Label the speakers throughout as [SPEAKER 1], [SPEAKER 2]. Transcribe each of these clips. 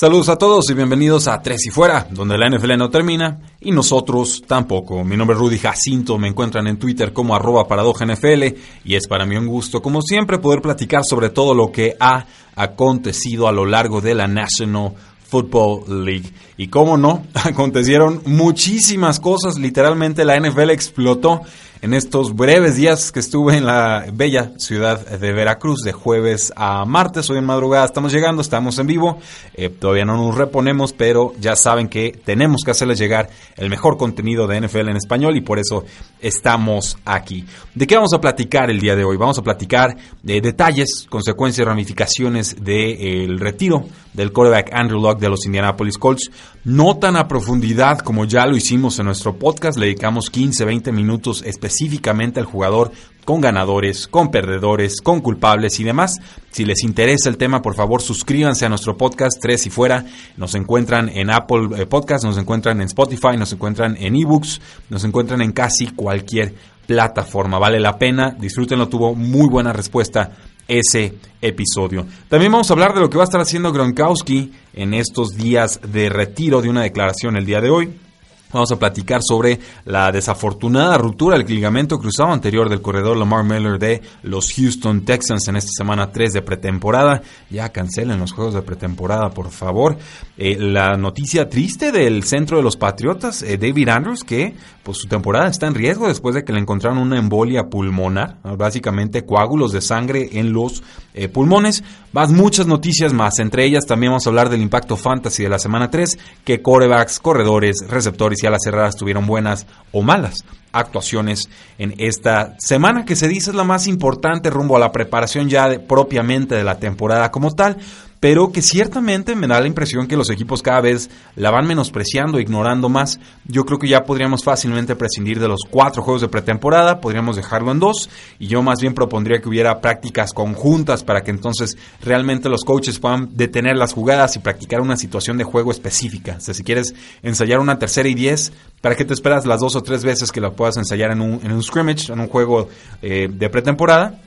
[SPEAKER 1] Saludos a todos y bienvenidos a Tres y Fuera, donde la NFL no termina y nosotros tampoco. Mi nombre es Rudy Jacinto, me encuentran en Twitter como arroba NFL y es para mí un gusto, como siempre, poder platicar sobre todo lo que ha acontecido a lo largo de la National Football League. Y cómo no, acontecieron muchísimas cosas, literalmente la NFL explotó en estos breves días que estuve en la bella ciudad de Veracruz de jueves a martes. Hoy en madrugada estamos llegando, estamos en vivo. Eh, todavía no nos reponemos, pero ya saben que tenemos que hacerles llegar el mejor contenido de NFL en español y por eso estamos aquí. ¿De qué vamos a platicar el día de hoy? Vamos a platicar de detalles, consecuencias ramificaciones del retiro del quarterback Andrew Luck de los Indianapolis Colts. No tan a profundidad como ya lo hicimos en nuestro podcast, le dedicamos 15, 20 minutos específicamente al jugador con ganadores, con perdedores, con culpables y demás. Si les interesa el tema, por favor suscríbanse a nuestro podcast Tres y Fuera. Nos encuentran en Apple eh, Podcast, nos encuentran en Spotify, nos encuentran en eBooks, nos encuentran en casi cualquier plataforma. Vale la pena, disfrútenlo, tuvo muy buena respuesta ese episodio. También vamos a hablar de lo que va a estar haciendo Gronkowski en estos días de retiro de una declaración el día de hoy. Vamos a platicar sobre la desafortunada ruptura del ligamento cruzado anterior del corredor Lamar Miller de los Houston Texans en esta semana 3 de pretemporada. Ya cancelen los juegos de pretemporada, por favor. Eh, la noticia triste del centro de los Patriotas, eh, David Andrews, que pues su temporada está en riesgo después de que le encontraron una embolia pulmonar, básicamente coágulos de sangre en los eh, pulmones. Más muchas noticias más, entre ellas también vamos a hablar del impacto fantasy de la semana 3, que corebacks, corredores, receptores y a las cerradas tuvieron buenas o malas actuaciones en esta semana que se dice es la más importante rumbo a la preparación ya propiamente de la temporada como tal pero que ciertamente me da la impresión que los equipos cada vez la van menospreciando, ignorando más. Yo creo que ya podríamos fácilmente prescindir de los cuatro juegos de pretemporada, podríamos dejarlo en dos, y yo más bien propondría que hubiera prácticas conjuntas para que entonces realmente los coaches puedan detener las jugadas y practicar una situación de juego específica. O sea, si quieres ensayar una tercera y diez, ¿para qué te esperas las dos o tres veces que la puedas ensayar en un, en un scrimmage, en un juego eh, de pretemporada?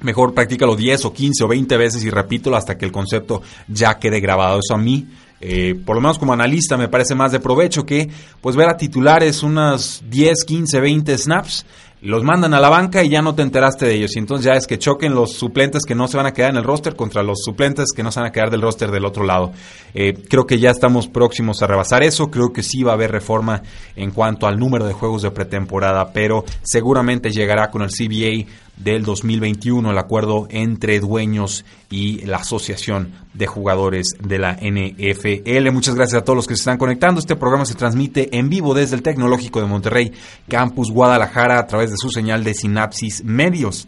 [SPEAKER 1] Mejor practícalo 10 o 15 o 20 veces y repítelo hasta que el concepto ya quede grabado. Eso a mí, eh, por lo menos como analista, me parece más de provecho que pues ver a titulares unas 10, 15, 20 snaps los mandan a la banca y ya no te enteraste de ellos. Y entonces ya es que choquen los suplentes que no se van a quedar en el roster contra los suplentes que no se van a quedar del roster del otro lado. Eh, creo que ya estamos próximos a rebasar eso. Creo que sí va a haber reforma en cuanto al número de juegos de pretemporada, pero seguramente llegará con el CBA del 2021, el acuerdo entre dueños y la Asociación de Jugadores de la NFL. Muchas gracias a todos los que se están conectando. Este programa se transmite en vivo desde el Tecnológico de Monterrey, Campus Guadalajara, a través de su señal de Sinapsis Medios.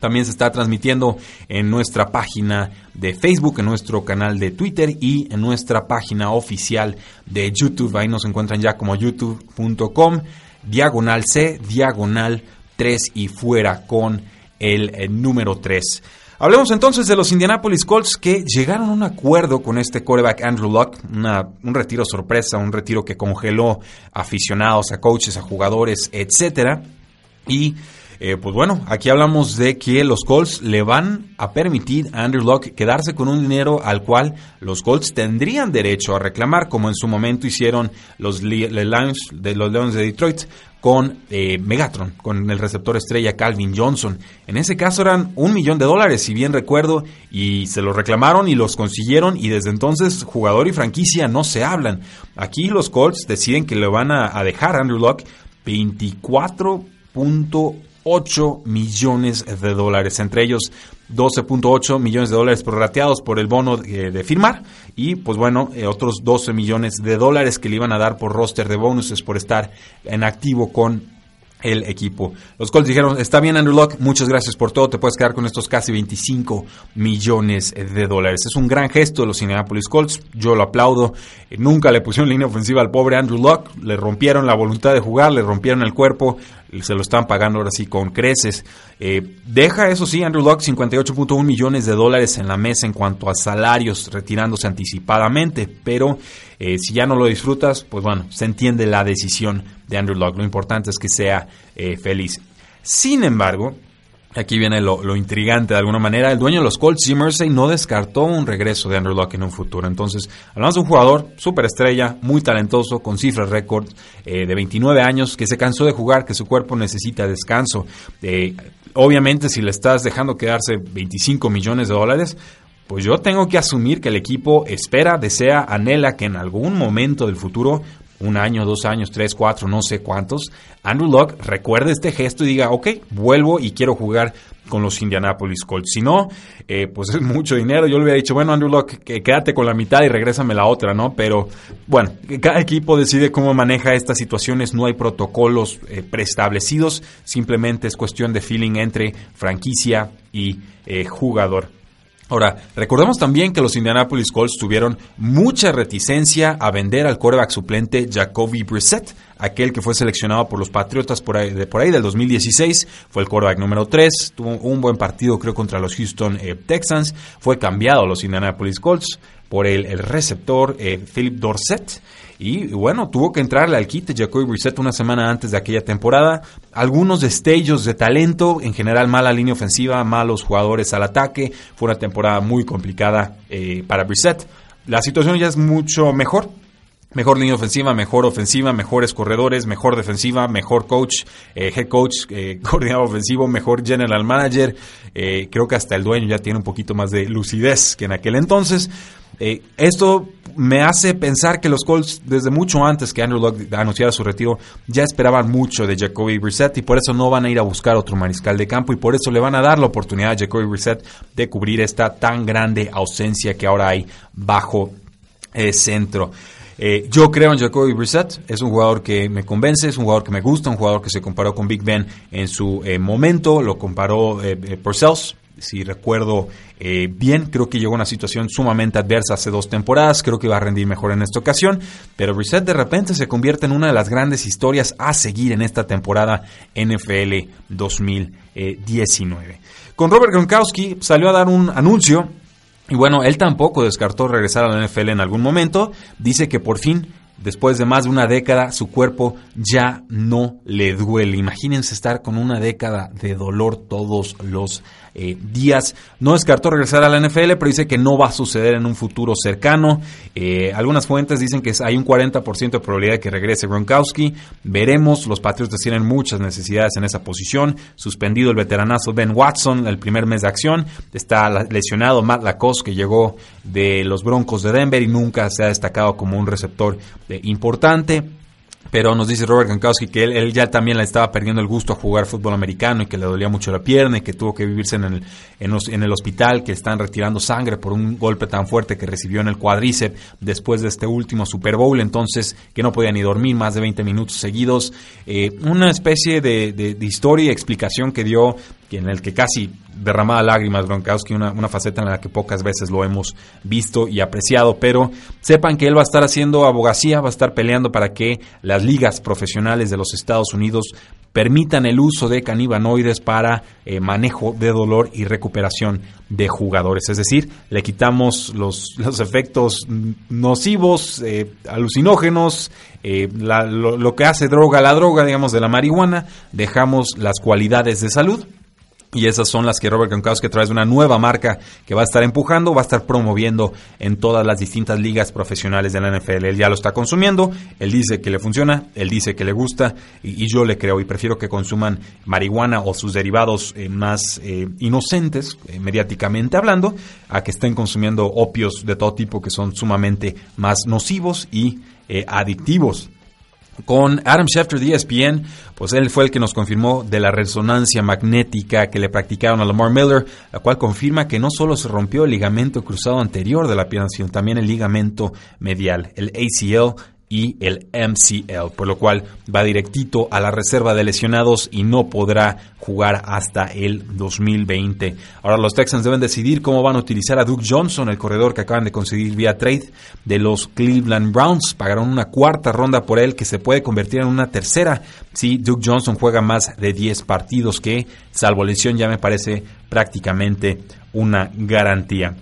[SPEAKER 1] También se está transmitiendo en nuestra página de Facebook, en nuestro canal de Twitter y en nuestra página oficial de YouTube. Ahí nos encuentran ya como youtube.com, diagonal C, diagonal 3 y fuera con el, número 3. Hablemos entonces de los Indianapolis Colts que llegaron a un acuerdo con este quarterback Andrew Luck, un retiro sorpresa, un retiro que congeló aficionados, a coaches, a jugadores, etcétera. Y eh, pues bueno, aquí hablamos de que los Colts le van a permitir a Andrew Locke quedarse con un dinero al cual los Colts tendrían derecho a reclamar, como en su momento hicieron los, Lions, de, los Leones de Detroit con eh, Megatron, con el receptor estrella Calvin Johnson. En ese caso eran un millón de dólares, si bien recuerdo, y se los reclamaron y los consiguieron y desde entonces jugador y franquicia no se hablan. Aquí los Colts deciden que le van a, dejar a Andrew Locke 24. 8 millones de dólares, entre ellos 12.8 millones de dólares prorrateados por el bono de, eh, firmar y pues bueno, eh, otros 12 millones de dólares que le iban a dar por roster de bonuses por estar en activo con el equipo. Los Colts dijeron, está bien Andrew Luck, muchas gracias por todo, te puedes quedar con estos casi 25 millones de dólares. Es un gran gesto de los Indianapolis Colts, yo lo aplaudo. Nunca le pusieron línea ofensiva al pobre Andrew Luck, le rompieron la voluntad de jugar, le rompieron el cuerpo, se lo están pagando ahora sí con creces. Eh, deja, eso sí, Andrew Luck 58.1 millones de dólares en la mesa en cuanto a salarios, retirándose anticipadamente, pero eh, si ya no lo disfrutas, pues bueno, se entiende la decisión de Andrew Luck. Lo importante es que sea eh, feliz. Sin embargo, Aquí viene lo, intrigante de alguna manera. El dueño de los Colts, Jim Mersey, no descartó un regreso de Andrew Luck en un futuro. Entonces, hablamos de un jugador superestrella, muy talentoso, con cifras récord, eh, de 29 años, que se cansó de jugar, que su cuerpo necesita descanso. Eh, obviamente, si le estás dejando quedarse 25 millones de dólares, pues yo tengo que asumir que el equipo espera, desea, anhela que en algún momento del futuro un año, dos años, tres, cuatro, no sé cuántos, Andrew Luck recuerde este gesto y diga, ok, vuelvo y quiero jugar con los Indianapolis Colts. Si no, eh, pues es mucho dinero. Yo le hubiera dicho, bueno, Andrew Luck, quédate con la mitad y regrésame la otra, ¿no? Pero bueno, cada equipo decide cómo maneja estas situaciones. No hay protocolos eh, preestablecidos. Simplemente es cuestión de feeling entre franquicia y eh, jugador. Ahora, recordemos también que los Indianapolis Colts tuvieron mucha reticencia a vender al quarterback suplente Jacoby Brissett, aquel que fue seleccionado por los Patriotas por ahí, de, por ahí del 2016, fue el quarterback número 3, tuvo un buen partido creo contra los Houston eh, Texans, fue cambiado los Indianapolis Colts por el, receptor eh, Philip Dorset. Y bueno, tuvo que entrarle al kit Jacoby Brissett una semana antes de aquella temporada. Algunos destellos de talento, en general mala línea ofensiva, malos jugadores al ataque. Fue una temporada muy complicada eh, para Brissett. La situación ya es mucho mejor. Mejor línea ofensiva, mejor ofensiva, mejores corredores, mejor defensiva, mejor coach, eh, head coach, eh, coordinador ofensivo, mejor general manager. creo que hasta el dueño ya tiene un poquito más de lucidez que en aquel entonces. Eh, esto me hace pensar que los Colts, desde mucho antes que Andrew Luck anunciara su retiro, ya esperaban mucho de Jacoby Brissett y por eso no van a ir a buscar otro mariscal de campo y por eso le van a dar la oportunidad a Jacoby Brissett de cubrir esta tan grande ausencia que ahora hay bajo el centro. Eh, yo creo en Jacoby Brissett, es un jugador que me convence, es un jugador que me gusta, un jugador que se comparó con Big Ben en su eh, momento, lo comparó por Cells, si recuerdo eh, bien, creo que llegó a una situación sumamente adversa hace dos temporadas, creo que va a rendir mejor en esta ocasión, pero Reset de repente se convierte en una de las grandes historias a seguir en esta temporada NFL 2019. Con Robert Gronkowski salió a dar un anuncio y bueno, él tampoco descartó regresar a la NFL en algún momento, dice que por fin Después de más de una década, su cuerpo ya no le duele. Imagínense estar con una década de dolor todos los eh, días. No descartó regresar a la NFL, pero dice que no va a suceder en un futuro cercano. Eh, algunas fuentes dicen que hay un 40% de probabilidad de que regrese Gronkowski. Veremos. Los Patriots tienen muchas necesidades en esa posición. Suspendido el veteranazo Ben Watson el primer mes de acción. Está lesionado Matt Lacoste, que llegó de los Broncos de Denver y nunca se ha destacado como un receptor eh, importante. Pero nos dice Robert Gronkowski que él, ya también le estaba perdiendo el gusto a jugar fútbol americano y que le dolía mucho la pierna y que tuvo que vivirse en el, en, el hospital, que están retirando sangre por un golpe tan fuerte que recibió en el cuádriceps después de este último Super Bowl, entonces que no podía ni dormir más de 20 minutos seguidos. Eh, una especie de, de, de historia y explicación que dio en el que casi derramaba lágrimas Gronkowski, una, una faceta en la que pocas veces lo hemos visto y apreciado, pero sepan que él va a estar haciendo abogacía, va a estar peleando para que las ligas profesionales de los Estados Unidos permitan el uso de canibanoides para eh, manejo de dolor y recuperación de jugadores. Es decir, le quitamos los, los efectos nocivos, eh, alucinógenos, eh, lo, lo que hace droga la droga, digamos, de la marihuana, dejamos las cualidades de salud y esas son las que Robert Gronkowski trae una nueva marca que va a estar empujando, va a estar promoviendo en todas las distintas ligas profesionales de la NFL. Él ya lo está consumiendo, él dice que le funciona, él dice que le gusta y, yo le creo y prefiero que consuman marihuana o sus derivados eh, más eh, inocentes, eh, mediáticamente hablando, a que estén consumiendo opios de todo tipo que son sumamente más nocivos y adictivos. Con Adam Schefter de ESPN, pues él fue el que nos confirmó de la resonancia magnética que le practicaron a Lamar Miller, la cual confirma que no solo se rompió el ligamento cruzado anterior de la pierna, sino también el ligamento medial, el ACL, y el MCL, por lo cual va directito a la reserva de lesionados y no podrá jugar hasta el 2020. Ahora los Texans deben decidir cómo van a utilizar a Duke Johnson, el corredor que acaban de conseguir vía trade de los Cleveland Browns. Pagaron una cuarta ronda por él que se puede convertir en una tercera si Duke Johnson juega más de 10 partidos que, salvo lesión, ya me parece prácticamente una garantía.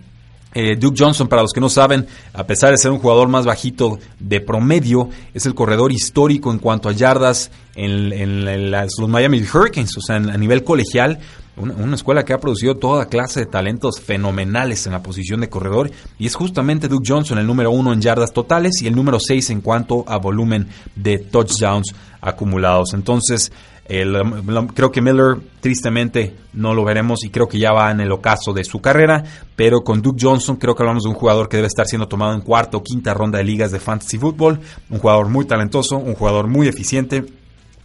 [SPEAKER 1] Eh, Duke Johnson, para los que no saben, a pesar de ser un jugador más bajito de promedio, es el corredor histórico en cuanto a yardas en, los Miami Hurricanes, o sea, a nivel colegial. Una, escuela que ha producido toda clase de talentos fenomenales en la posición de corredor y es justamente Duke Johnson el número uno en yardas totales y el número seis en cuanto a volumen de touchdowns acumulados. Entonces, creo que Miller tristemente no lo veremos y creo que ya va en el ocaso de su carrera, pero con Duke Johnson creo que hablamos de un jugador que debe estar siendo tomado en cuarta o quinta ronda de ligas de fantasy football, un jugador muy talentoso, un jugador muy eficiente,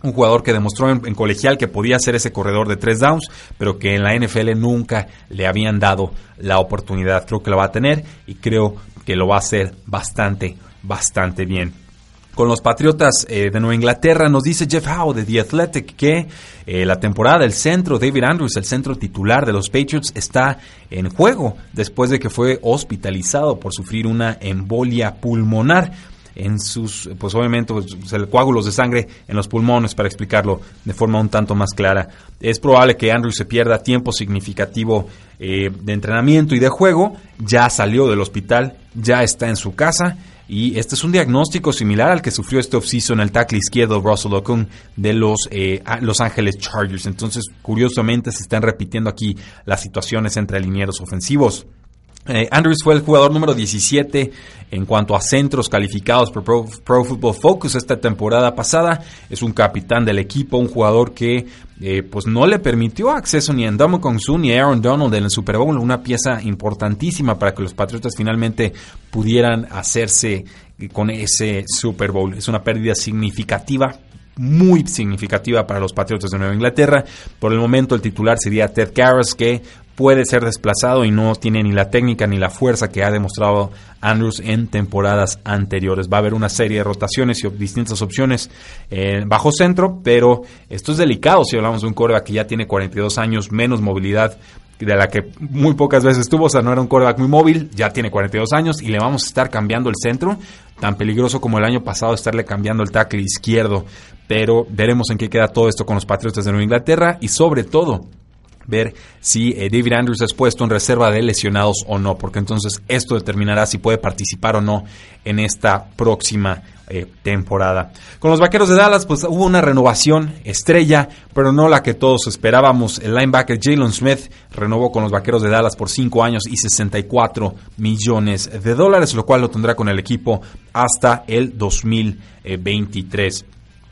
[SPEAKER 1] un jugador que demostró en, colegial que podía ser ese corredor de tres downs, pero que en la NFL nunca le habían dado la oportunidad. Creo que lo va a tener y creo que lo va a hacer bastante, bastante bien con los Patriotas eh, de Nueva Inglaterra. Nos dice Jeff Howe de The Athletic que eh, la temporada del centro, David Andrews, el centro titular de los Patriots, está en juego después de que fue hospitalizado por sufrir una embolia pulmonar en sus, pues obviamente, pues, coágulos de sangre en los pulmones, para explicarlo de forma un tanto más clara. Es probable que Andrews se pierda tiempo significativo eh, de entrenamiento y de juego. Ya salió del hospital, ya está en su casa y este es un diagnóstico similar al que sufrió este offseason en el tackle izquierdo Russell Okung de los eh, Los Ángeles Chargers. Entonces, curiosamente, se están repitiendo aquí las situaciones entre alineados ofensivos. Eh, Andrews fue el jugador número 17 en cuanto a centros calificados por Pro, Football Focus esta temporada pasada. Es un capitán del equipo, un jugador que eh, pues no le permitió acceso ni a Ndamukong Su ni a Aaron Donald en el Super Bowl, una pieza importantísima para que los Patriotas finalmente pudieran hacerse con ese Super Bowl. Es una pérdida significativa muy significativa para los Patriotas de Nueva Inglaterra. Por el momento el titular sería Ted Karras, que puede ser desplazado y no tiene ni la técnica ni la fuerza que ha demostrado Andrews en temporadas anteriores. Va a haber una serie de rotaciones y distintas opciones eh, bajo centro, pero esto es delicado si hablamos de un coreback que ya tiene 42 años, menos movilidad de la que muy pocas veces tuvo, o sea, no era un coreback muy móvil, ya tiene 42 años y le vamos a estar cambiando el centro, tan peligroso como el año pasado estarle cambiando el tackle izquierdo, pero veremos en qué queda todo esto con los Patriotas de Nueva Inglaterra y sobre todo ver si eh, David Andrews es puesto en reserva de lesionados o no, porque entonces esto determinará si puede participar o no en esta próxima eh, temporada. Con los Vaqueros de Dallas, pues hubo una renovación estrella, pero no la que todos esperábamos. El linebacker Jalen Smith renovó con los Vaqueros de Dallas por 5 años y 64 millones de dólares, lo cual lo tendrá con el equipo hasta el 2023.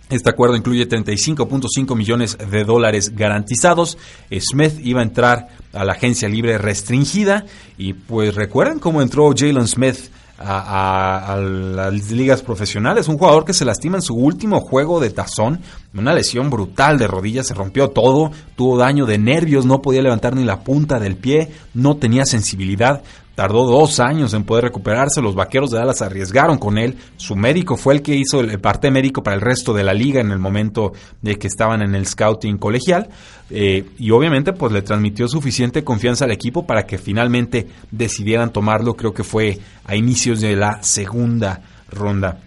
[SPEAKER 1] Este acuerdo incluye 35.5 millones de dólares garantizados. Smith iba a entrar a la agencia libre restringida y pues recuerden cómo entró Jalen Smith a, las ligas profesionales. Un jugador que se lastima en su último juego de tazón. Una lesión brutal de rodillas, se rompió todo, tuvo daño de nervios, no podía levantar ni la punta del pie, no tenía sensibilidad. Tardó dos años en poder recuperarse. Los vaqueros de Dallas arriesgaron con él. Su médico fue el que hizo el parte médico para el resto de la liga en el momento de que estaban en el scouting colegial. Eh, y obviamente, pues le transmitió suficiente confianza al equipo para que finalmente decidieran tomarlo. Creo que fue a inicios de la segunda ronda.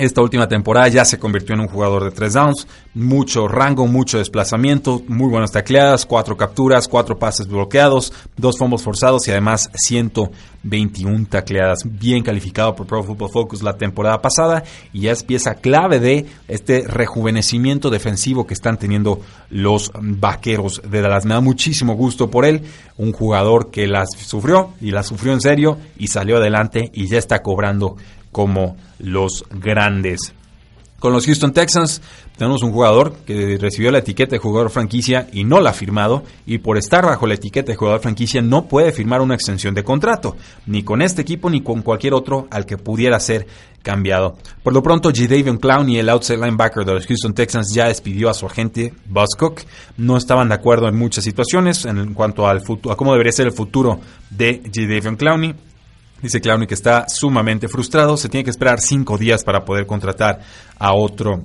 [SPEAKER 1] Esta última temporada ya se convirtió en un jugador de tres downs, mucho rango, mucho desplazamiento, muy buenas tacleadas, cuatro capturas, cuatro pases bloqueados, dos fumbles forzados y además 121 tacleadas. Bien calificado por Pro Football Focus la temporada pasada y ya es pieza clave de este rejuvenecimiento defensivo que están teniendo los vaqueros de Dallas. Me da muchísimo gusto por él, un jugador que las sufrió y las sufrió en serio y salió adelante y ya está cobrando como los grandes. Con los Houston Texans tenemos un jugador que recibió la etiqueta de jugador franquicia y no la ha firmado y por estar bajo la etiqueta de jugador franquicia no puede firmar una extensión de contrato, ni con este equipo ni con cualquier otro al que pudiera ser cambiado. Por lo pronto, J. Clown y el outside linebacker de los Houston Texans ya despidió a su agente Buzz Cook. No estaban de acuerdo en muchas situaciones en cuanto al futuro, a cómo debería ser el futuro de J. Clowney Dice Clowney que está sumamente frustrado, se tiene que esperar cinco días para poder contratar a otro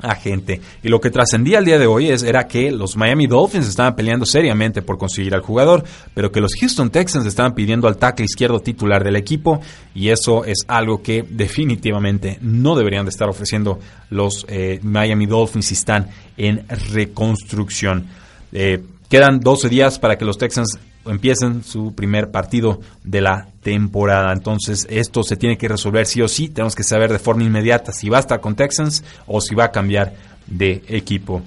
[SPEAKER 1] agente. Y lo que trascendía el día de hoy es, era que los Miami Dolphins estaban peleando seriamente por conseguir al jugador, pero que los Houston Texans estaban pidiendo al tackle izquierdo titular del equipo y eso es algo que definitivamente no deberían de estar ofreciendo los eh, Miami Dolphins si están en reconstrucción. Eh, quedan 12 días para que los Texans empiecen su primer partido de la temporada. Entonces, esto se tiene que resolver sí o sí. Tenemos que saber de forma inmediata si va a estar con Texans o si va a cambiar de equipo.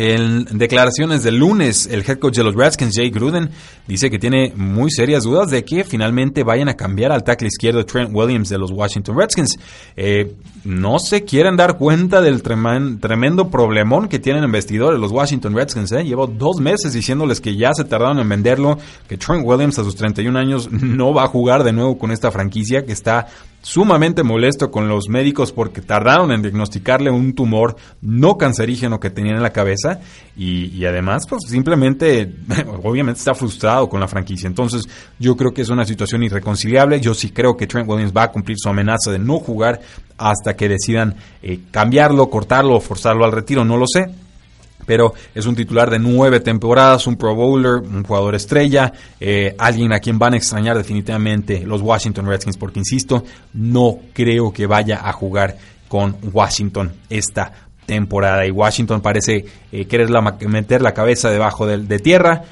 [SPEAKER 1] En declaraciones del lunes, el head coach de los Redskins, Jay Gruden, dice que tiene muy serias dudas de que finalmente vayan a cambiar al tackle izquierdo Trent Williams de los Washington Redskins. Eh, no se quieren dar cuenta del tremendo problemón que tienen en vestidores los Washington Redskins. ¿eh? Llevo dos meses diciéndoles que ya se tardaron en venderlo, que Trent Williams a sus 31 años no va a jugar de nuevo con esta franquicia que está sumamente molesto con los médicos porque tardaron en diagnosticarle un tumor no cancerígeno que tenía en la cabeza y, además pues simplemente obviamente está frustrado con la franquicia. Entonces yo creo que es una situación irreconciliable. Yo sí creo que Trent Williams va a cumplir su amenaza de no jugar hasta que decidan eh, cambiarlo cortarlo o forzarlo al retiro. No lo sé pero es un titular de nueve temporadas, un Pro Bowler, un jugador estrella, eh, alguien a quien van a extrañar definitivamente los Washington Redskins, porque insisto, no creo que vaya a jugar con Washington esta temporada y Washington parece eh, querer meter la cabeza debajo de, tierra,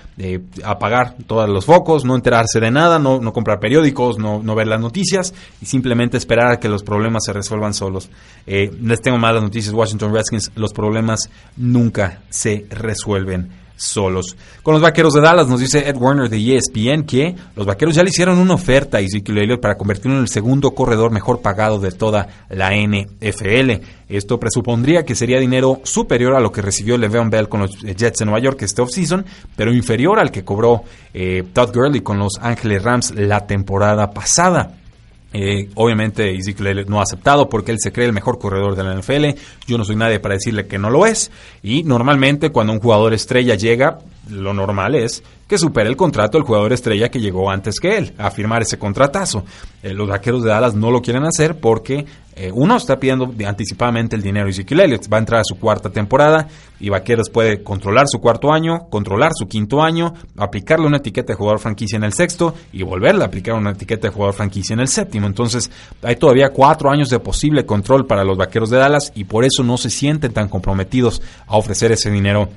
[SPEAKER 1] apagar todos los focos, no enterarse de nada, no, comprar periódicos, no, ver las noticias y simplemente esperar a que los problemas se resuelvan solos. Eh, les tengo malas noticias, Washington Redskins, los problemas nunca se resuelven solos. Con los vaqueros de Dallas nos dice Ed Warner de ESPN que los vaqueros ya le hicieron una oferta a Ezekiel Elliott para convertirlo en el segundo corredor mejor pagado de toda la NFL. Esto presupondría que sería dinero superior a lo que recibió Le'Veon Bell con los Jets de Nueva York este offseason, pero inferior al que cobró eh, Todd Gurley con los Ángeles Rams la temporada pasada. Eh, obviamente Ezekiel no ha aceptado porque él se cree el mejor corredor de la NFL. Yo no soy nadie para decirle que no lo es. Y normalmente cuando un jugador estrella llega, lo normal es que supere el contrato del jugador estrella que llegó antes que él a firmar ese contratazo. Eh, los vaqueros de Dallas no lo quieren hacer porque eh, uno está pidiendo anticipadamente el dinero. Ezekiel Elliott va a entrar a su cuarta temporada y Vaqueros puede controlar su cuarto año, controlar su quinto año, aplicarle una etiqueta de jugador franquicia en el sexto y volverle a aplicar una etiqueta de jugador franquicia en el séptimo. Entonces hay todavía cuatro años de posible control para los Vaqueros de Dallas y por eso no se sienten tan comprometidos a ofrecer ese dinero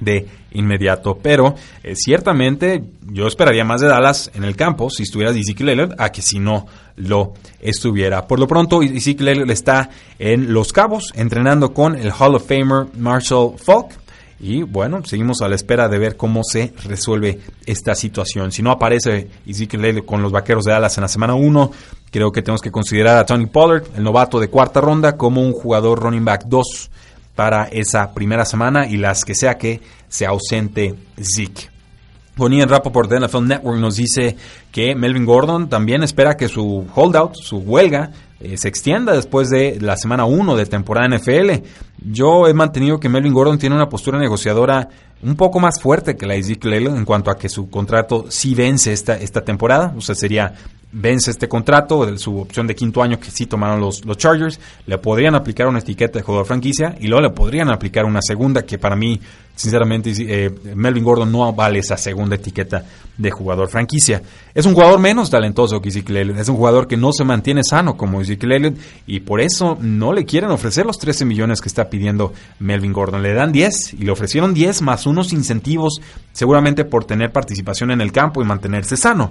[SPEAKER 1] de inmediato. Pero eh, ciertamente yo esperaría más de Dallas en el campo si estuviera Ezekiel Elliott a que si no lo estuviera. Por lo pronto, Ezekiel Elliott está en Los Cabos entrenando con el Hall of Famer Marshall Falk. Y bueno, seguimos a la espera de ver cómo se resuelve esta situación. Si no aparece Ezekiel Elliott con los vaqueros de Dallas en la semana 1, creo que tenemos que considerar a Tony Pollard, el novato de cuarta ronda, como un jugador running back 2 para esa primera semana y las que sea que se ausente Zeke. Bonnie en por de NFL Network nos dice que Melvin Gordon también espera que su holdout, su huelga, eh, se extienda después de la semana 1 de temporada NFL. Yo he mantenido que Melvin Gordon tiene una postura negociadora un poco más fuerte que la de Ezekiel en cuanto a que su contrato sí vence esta, esta temporada. O sea, sería vence este contrato, su opción de quinto año que sí tomaron los, los Chargers, le podrían aplicar una etiqueta de jugador franquicia y luego le podrían aplicar una segunda que para mí, sinceramente, eh, Melvin Gordon no vale esa segunda etiqueta de jugador franquicia. Es un jugador menos talentoso que Ezekiel es un jugador que no se mantiene sano como Ezekiel y por eso no le quieren ofrecer los 13 millones que está pidiendo Melvin Gordon. Le dan 10 y le ofrecieron 10 más unos incentivos seguramente por tener participación en el campo y mantenerse sano.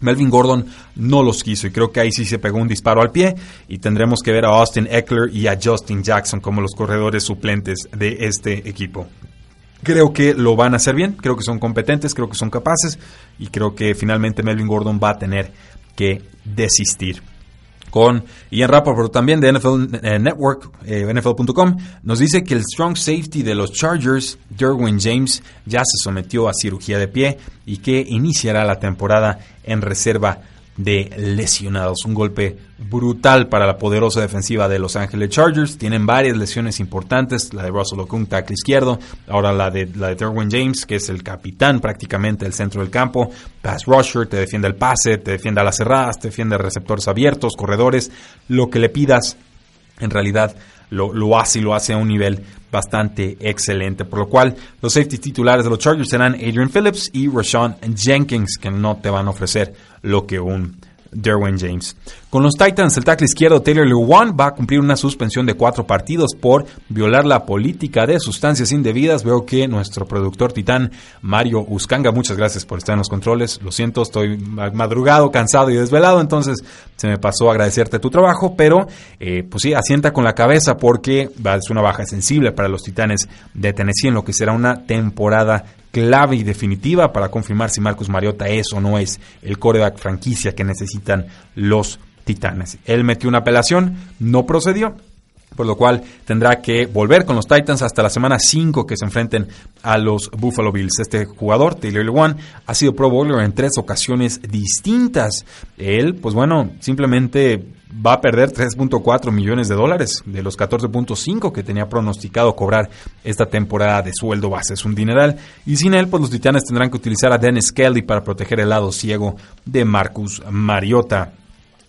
[SPEAKER 1] Melvin Gordon no los quiso y creo que ahí sí se pegó un disparo al pie y tendremos que ver a Austin Eckler y a Justin Jackson como los corredores suplentes de este equipo. Creo que lo van a hacer bien, creo que son competentes, creo que son capaces y creo que finalmente Melvin Gordon va a tener que desistir. Con Ian Rappaport también de NFL eh, Network, eh, NFL.com, nos dice que el strong safety de los Chargers, Derwin James, ya se sometió a cirugía de pie y que iniciará la temporada en reserva de lesionados. Un golpe brutal para la poderosa defensiva de Los Ángeles Chargers. Tienen varias lesiones importantes, la de Russell Okung, tackle izquierdo, ahora la de, la de Derwin James, que es el capitán prácticamente del centro del campo, pass rusher, te defiende el pase, te defiende a las cerradas, te defiende receptores abiertos, corredores, lo que le pidas, en realidad lo, lo hace y lo hace a un nivel bastante excelente. Por lo cual, los safety titulares de los Chargers serán Adrian Phillips y Rashawn Jenkins, que no te van a ofrecer lo que un Derwin James. Con los Titans, el tackle izquierdo Taylor Lewan va a cumplir una suspensión de cuatro partidos por violar la política de sustancias indebidas. Veo que nuestro productor titán Mario Uscanga, muchas gracias por estar en los controles. Lo siento, estoy madrugado, cansado y desvelado, entonces se me pasó agradecerte tu trabajo, pero eh, pues sí, asienta con la cabeza porque es una baja sensible para los titanes de Tennessee en lo que será una temporada clave y definitiva para confirmar si Marcus Mariota es o no es el coreback franquicia que necesitan los Titanes. Él metió una apelación, no procedió, por lo cual tendrá que volver con los Titans hasta la semana 5 que se enfrenten a los Buffalo Bills. Este jugador, Taylor Lewan, ha sido Pro Bowler en tres ocasiones distintas. Él, pues bueno, simplemente va a perder 3.4 millones de dólares de los 14.5 que tenía pronosticado cobrar esta temporada de sueldo base. Es un dineral. Y sin él, pues los titanes tendrán que utilizar a Dennis Kelly para proteger el lado ciego de Marcus Mariota.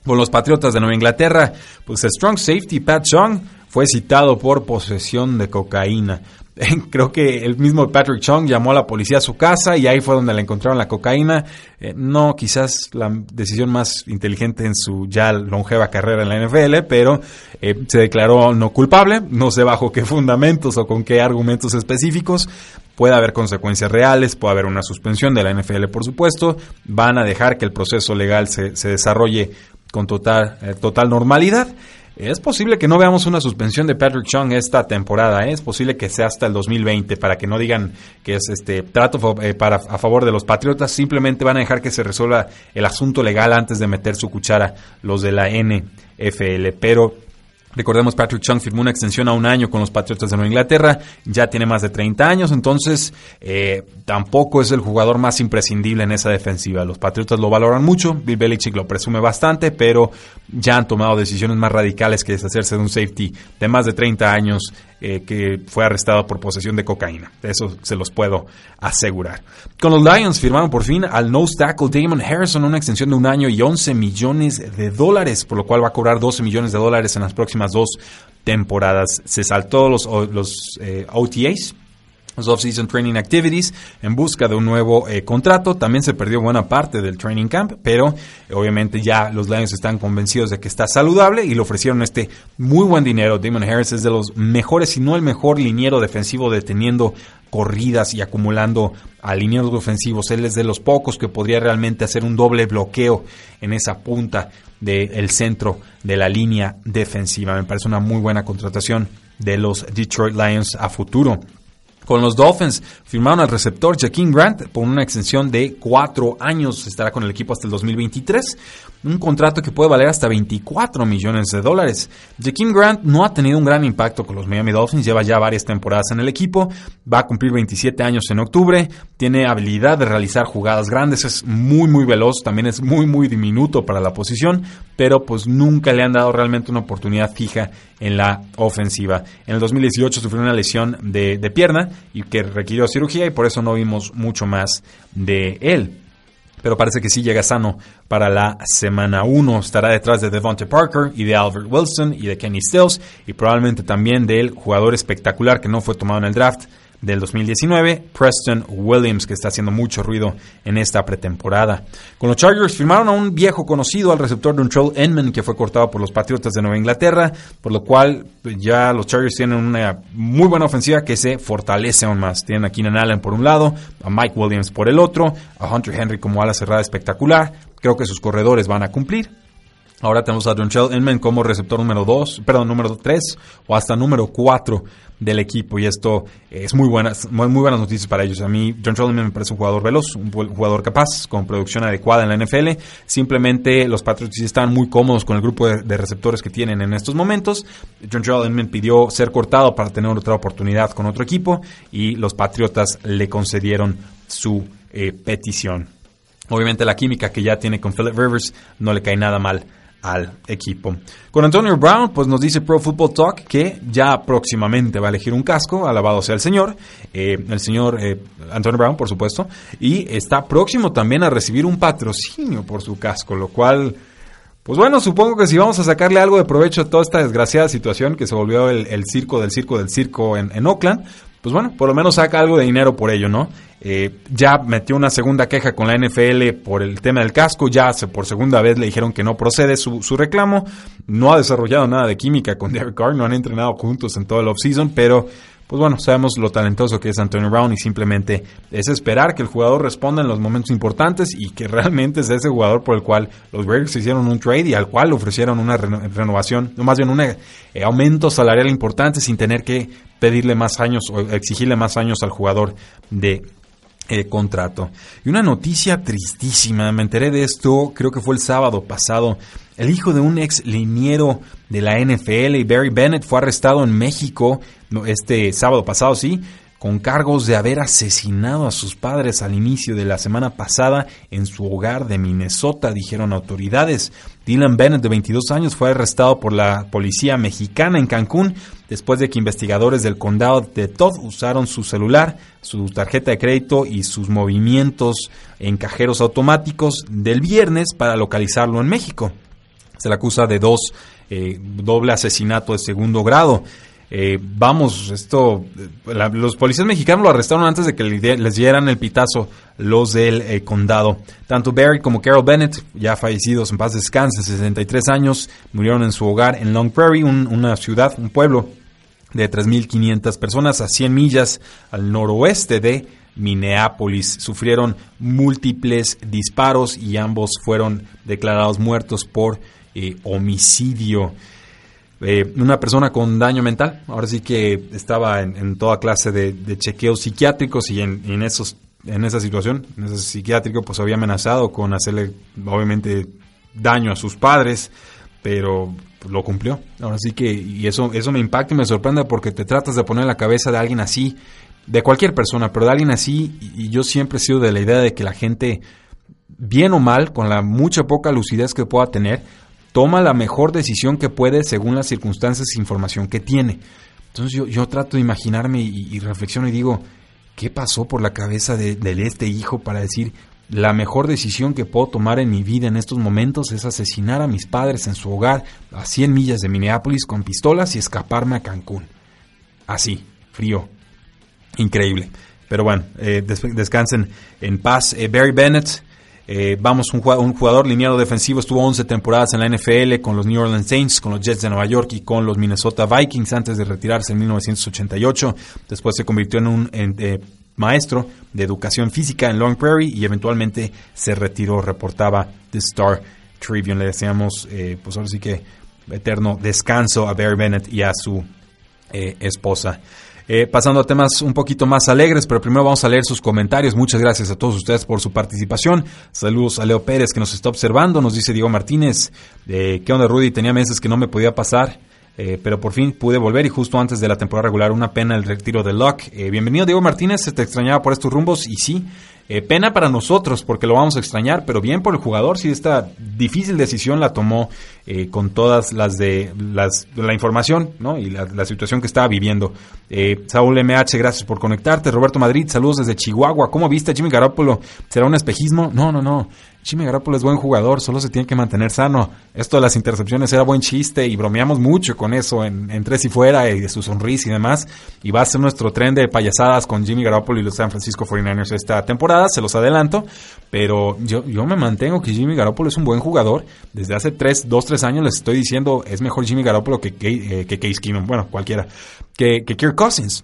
[SPEAKER 1] Con los Patriotas de Nueva Inglaterra, pues strong safety Pat Chung fue citado por posesión de cocaína. creo que el mismo Patrick Chung llamó a la policía a su casa y ahí fue donde le encontraron la cocaína. Eh, no quizás la decisión más inteligente en su ya longeva carrera en la NFL, pero eh, se declaró no culpable, no sé bajo qué fundamentos o con qué argumentos específicos. Puede haber consecuencias reales, puede haber una suspensión de la NFL, por supuesto. Van a dejar que el proceso legal se, se desarrolle con total, eh, total normalidad. Es posible que no veamos una suspensión de Patrick Chung esta temporada, ¿eh? es posible que sea hasta el 2020 para que no digan que es este trato eh, para, a favor de los Patriotas, simplemente van a dejar que se resuelva el asunto legal antes de meter su cuchara los de la NFL, pero Recordemos, Patrick Chung firmó una extensión a un año con los Patriotas de Nueva Inglaterra, ya tiene más de 30 años, entonces eh, tampoco es el jugador más imprescindible en esa defensiva. Los Patriotas lo valoran mucho, Bill Belichick lo presume bastante, pero ya han tomado decisiones más radicales que deshacerse de un safety de más de 30 años eh, que fue arrestado por posesión de cocaína. Eso se los puedo asegurar. Con los Lions firmaron por fin al nose tackle Damon Harrison una extensión de un año y 11 millones de dólares, por lo cual va a cobrar 12 millones de dólares en las próximas dos temporadas. Se saltó los, los eh, OTAs los off-season training activities en busca de un nuevo eh, contrato. También se perdió buena parte del training camp, pero obviamente ya los Lions están convencidos de que está saludable y le ofrecieron este muy buen dinero. Damon Harris es de los mejores, si no el mejor liniero defensivo deteniendo corridas y acumulando a linieros ofensivos. Él es de los pocos que podría realmente hacer un doble bloqueo en esa punta del centro de la línea defensiva. Me parece una muy buena contratación de los Detroit Lions a futuro. Con los Dolphins firmaron al receptor Jaquim Grant por una extensión de cuatro años. Estará con el equipo hasta el 2023 un contrato que puede valer hasta 24 millones de dólares. Jaquim Grant no ha tenido un gran impacto con los Miami Dolphins, lleva ya varias temporadas en el equipo, va a cumplir 27 años en octubre, tiene habilidad de realizar jugadas grandes, es muy muy veloz, también es muy muy diminuto para la posición, pero pues nunca le han dado realmente una oportunidad fija en la ofensiva. En el 2018 sufrió una lesión de, de pierna y que requirió cirugía y por eso no vimos mucho más de él pero parece que sí llega sano para la semana 1. Estará detrás de Devonte Parker y de Albert Wilson y de Kenny Stills y probablemente también del jugador espectacular que no fue tomado en el draft, del 2019, Preston Williams, que está haciendo mucho ruido en esta pretemporada. Con los Chargers firmaron a un viejo conocido, al receptor Troll Enman, que fue cortado por los Patriotas de Nueva Inglaterra, por lo cual pues, ya los Chargers tienen una muy buena ofensiva que se fortalece aún más. Tienen a Keenan Allen por un lado, a Mike Williams por el otro, a Hunter Henry como ala cerrada espectacular. Creo que sus corredores van a cumplir. Ahora tenemos a Dontrell Inman como receptor número 2, perdón, número 3 o hasta número 4 del equipo y esto es muy buenas, muy, buenas noticias para ellos. A mí Dontrell Inman me parece un jugador veloz, un jugador capaz, con producción adecuada en la NFL. Simplemente los Patriots están muy cómodos con el grupo de, receptores que tienen en estos momentos. Dontrell Inman pidió ser cortado para tener otra oportunidad con otro equipo y los Patriotas le concedieron su eh, petición. Obviamente la química que ya tiene con Philip Rivers no le cae nada mal al equipo. Con Antonio Brown, pues nos dice Pro Football Talk que ya próximamente va a elegir un casco, alabado sea el señor, eh, el señor eh, Antonio Brown, por supuesto, y está próximo también a recibir un patrocinio por su casco, lo cual... Pues bueno, supongo que si vamos a sacarle algo de provecho a toda esta desgraciada situación que se volvió el, circo del circo del circo en, en Oakland, pues bueno, por lo menos saca algo de dinero por ello, ¿no? Eh, ya metió una segunda queja con la NFL por el tema del casco, ya por segunda vez le dijeron que no procede su, reclamo, no ha desarrollado nada de química con Derek Carr, no han entrenado juntos en todo el offseason, pero pues bueno, sabemos lo talentoso que es Antonio Brown y simplemente es esperar que el jugador responda en los momentos importantes y que realmente es ese jugador por el cual los Raiders hicieron un trade y al cual ofrecieron una renovación, o más bien un eh, aumento salarial importante sin tener que pedirle más años o exigirle más años al jugador de eh, contrato. Y una noticia tristísima, me enteré de esto, creo que fue el sábado pasado. El hijo de un ex liniero de la NFL, Barry Bennett, fue arrestado en México este sábado pasado, sí, con cargos de haber asesinado a sus padres al inicio de la semana pasada en su hogar de Minnesota, dijeron autoridades. Dylan Bennett, de 22 años, fue arrestado por la policía mexicana en Cancún después de que investigadores del condado de Todd usaron su celular, su tarjeta de crédito y sus movimientos en cajeros automáticos del viernes para localizarlo en México. Se le acusa de dos eh, doble asesinato de segundo grado. Eh, vamos, esto, los policías mexicanos lo arrestaron antes de que les dieran el pitazo los del eh, condado. Tanto Barry como Carol Bennett, ya fallecidos en paz descanse, 63 años, murieron en su hogar en Long Prairie, una ciudad, un pueblo de 3.500 personas a 100 millas al noroeste de Minneapolis. Sufrieron múltiples disparos y ambos fueron declarados muertos por eh, homicidio. Eh, una persona con daño mental, ahora sí que estaba en, toda clase de, chequeos psiquiátricos y en, esos, en esa situación, en ese psiquiátrico, pues había amenazado con hacerle, obviamente, daño a sus padres, pero lo cumplió. Ahora sí que, y eso, eso me impacta y me sorprende porque te tratas de poner en la cabeza de alguien así, de cualquier persona, pero de alguien así, y yo siempre he sido de la idea de que la gente, bien o mal, con la mucha poca lucidez que pueda tener, toma la mejor decisión que puede según las circunstancias e información que tiene. Entonces yo, yo trato de imaginarme y, reflexiono y digo, ¿qué pasó por la cabeza de, este hijo para decir, la mejor decisión que puedo tomar en mi vida en estos momentos es asesinar a mis padres en su hogar a 100 millas de Minneapolis con pistolas y escaparme a Cancún? Así, frío, increíble. Pero bueno, eh, descansen en paz. Eh, Barry Bennett, eh, vamos, un jugador, lineado defensivo, estuvo 11 temporadas en la NFL con los New Orleans Saints, con los Jets de Nueva York y con los Minnesota Vikings antes de retirarse en 1988. Después se convirtió en un eh, maestro de educación física en Long Prairie y eventualmente se retiró, reportaba The Star Tribune. Le deseamos, eh, pues ahora sí que eterno descanso a Barry Bennett y a su esposa. Eh, pasando a temas un poquito más alegres, pero primero vamos a leer sus comentarios. Muchas gracias a todos ustedes por su participación. Saludos a Leo Pérez que nos está observando. Nos dice Diego Martínez, eh, ¿qué onda Rudy? Tenía meses que no me podía pasar. Eh, pero por fin pude volver y justo antes de la temporada regular, una pena el retiro de Locke. bienvenido Diego Martínez, se te extrañaba por estos rumbos y sí, eh, pena para nosotros porque lo vamos a extrañar, pero bien por el jugador si esta difícil decisión la tomó eh, con todas las de las, la información ¿no? y la, situación que estaba viviendo. Eh, Saúl MH, gracias por conectarte. Roberto Madrid, saludos desde Chihuahua. ¿Cómo viste Jimmy Garoppolo? ¿Será un espejismo? No, no, no. Jimmy Garoppolo es buen jugador, solo se tiene que mantener sano. Esto de las intercepciones era buen chiste y bromeamos mucho con eso en, tres y fuera y de su sonrisa y demás. Y va a ser nuestro tren de payasadas con Jimmy Garoppolo y los San Francisco 49ers esta temporada, se los adelanto. Pero yo, yo me mantengo que Jimmy Garoppolo es un buen jugador. Desde hace tres, dos, tres años les estoy diciendo es mejor Jimmy Garoppolo que, que, eh, que Case bueno, cualquiera, que, que Kirk Cousins.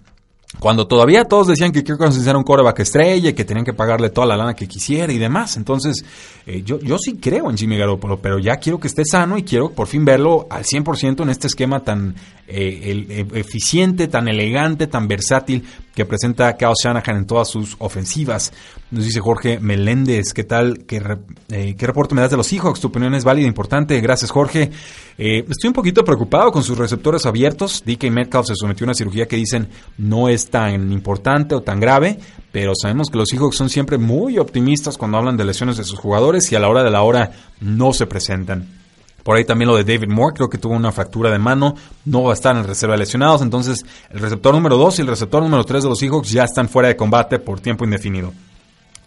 [SPEAKER 1] Cuando todavía todos decían que Kirk Cousins era un coreback estrella que tenían que pagarle toda la lana que quisiera y demás. Entonces, eh, yo, yo sí creo en Jimmy Garoppolo, pero ya quiero que esté sano y quiero por fin verlo al 100% en este esquema tan eh, eh, eficiente, tan elegante, tan versátil que presenta Kyle Shanahan en todas sus ofensivas. Nos dice Jorge Meléndez, ¿qué tal? ¿Qué, ¿Qué, reporte me das de los Seahawks? Tu opinión es válida, e importante. Gracias, Jorge. estoy un poquito preocupado con sus receptores abiertos. DK Metcalf se sometió a una cirugía que dicen no es tan importante o tan grave, pero sabemos que los Seahawks son siempre muy optimistas cuando hablan de lesiones de sus jugadores y a la hora de la hora no se presentan. Por ahí también lo de David Moore, creo que tuvo una fractura de mano, no va a estar en reserva de lesionados, entonces el receptor número 2 y el receptor número 3 de los Seahawks ya están fuera de combate por tiempo indefinido.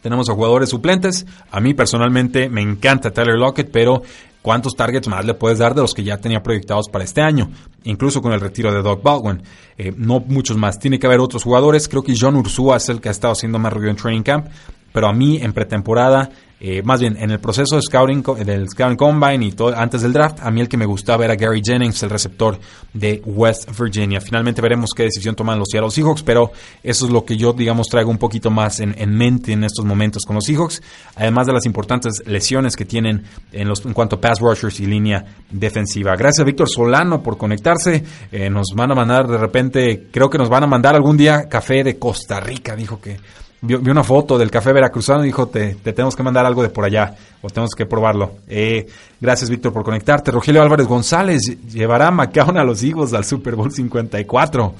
[SPEAKER 1] Tenemos a jugadores suplentes. A mí personalmente me encanta Tyler Lockett, pero ¿cuántos targets más le puedes dar de los que ya tenía proyectados para este año? Incluso con el retiro de Doug Baldwin. Eh, no muchos más. Tiene que haber otros jugadores. Creo que John Ursua es el que ha estado haciendo más ruido en Training Camp. Pero a mí en pretemporada eh, más bien en el proceso de scouting, del scouting combine y todo antes del draft, a mí el que me gustaba era Gary Jennings, el receptor de West Virginia. Finalmente veremos qué decisión toman los Seattle Seahawks, pero eso es lo que yo, digamos, traigo un poquito más en, mente en estos momentos con los Seahawks, además de las importantes lesiones que tienen en, los, en cuanto a pass rushers y línea defensiva. Gracias a Víctor Solano por conectarse. Eh, nos van a mandar de repente, creo que nos van a mandar algún día café de Costa Rica, dijo que vio, una foto del café veracruzano y dijo, te, te, tenemos que mandar algo de por allá, o tenemos que probarlo. Eh, gracias, Víctor, por conectarte. Rogelio Álvarez González llevará a McCown a los Eagles al Super Bowl 54.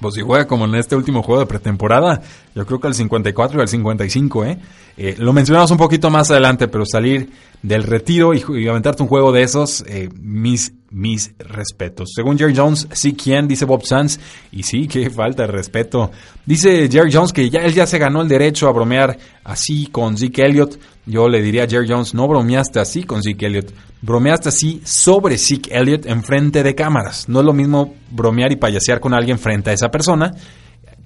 [SPEAKER 1] Pues si juega como en este último juego de pretemporada, yo creo que al 54 y al 55, ¿eh? ¿eh? lo mencionamos un poquito más adelante, pero salir del retiro y, aventarte un juego de esos, eh, mis mis respetos. Según Jerry Jones, sí, ¿quién? Dice Bob Sanz. Y sí, que falta de respeto. Dice Jerry Jones que ya, él ya se ganó el derecho a bromear así con Zeke Elliott. Yo le diría a Jerry Jones, no bromeaste así con Zeke Elliott. Bromeaste así sobre Zeke Elliott en frente de cámaras. No es lo mismo bromear y payasear con alguien frente a esa persona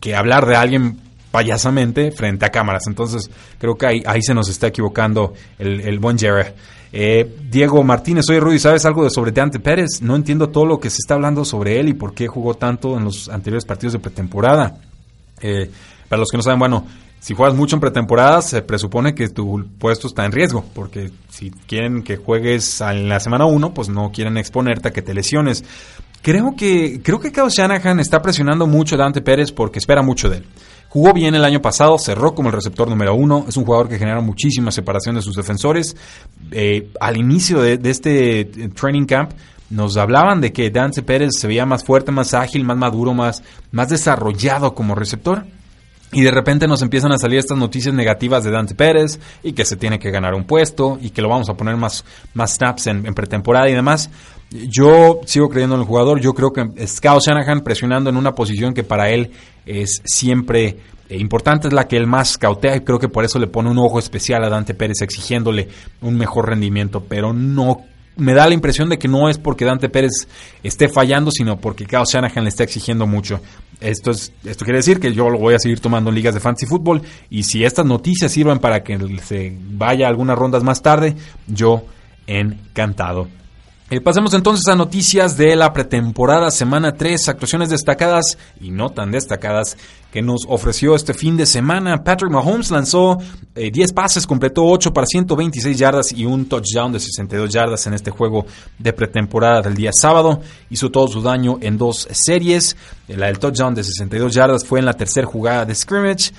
[SPEAKER 1] que hablar de alguien payasamente frente a cámaras. Entonces, creo que ahí, ahí se nos está equivocando el, el buen Jerry. Eh, Diego Martínez, oye Rudy, ¿sabes algo de sobre Deante Pérez? No entiendo todo lo que se está hablando sobre él y por qué jugó tanto en los anteriores partidos de pretemporada. Eh, para los que no saben, bueno, si juegas mucho en pretemporada, se presupone que tu puesto está en riesgo, porque si quieren que juegues en la semana 1, pues no quieren exponerte a que te lesiones. Creo que, creo que Kyle Shanahan está presionando mucho a Dante Pérez porque espera mucho de él. Jugó bien el año pasado, cerró como el receptor número uno. Es un jugador que genera muchísima separación de sus defensores. Eh, al inicio de, este eh, training camp, nos hablaban de que Dante Pérez se veía más fuerte, más ágil, más maduro, más, más desarrollado como receptor. Y de repente nos empiezan a salir estas noticias negativas de Dante Pérez y que se tiene que ganar un puesto y que lo vamos a poner más, más snaps en, pretemporada y demás. Yo sigo creyendo en el jugador. Yo creo que Scout Shanahan presionando en una posición que para él es siempre eh, importante, es la que él más cautea y creo que por eso le pone un ojo especial a Dante Pérez exigiéndole un mejor rendimiento, pero no me da la impresión de que no es porque Dante Pérez esté fallando, sino porque Kyle Shanahan le está exigiendo mucho. Esto, es, esto quiere decir que yo lo voy a seguir tomando en ligas de fantasy fútbol y si estas noticias sirven para que se vaya algunas rondas más tarde, yo encantado. Eh, pasemos entonces a noticias de la pretemporada semana 3, actuaciones destacadas y no tan destacadas que nos ofreció este fin de semana. Patrick Mahomes lanzó 10 eh, pases, completó 8 para 126 yardas y un touchdown de 62 yardas en este juego de pretemporada del día sábado. Hizo todo su daño en dos series. La del touchdown de 62 yardas fue en la tercera jugada de scrimmage,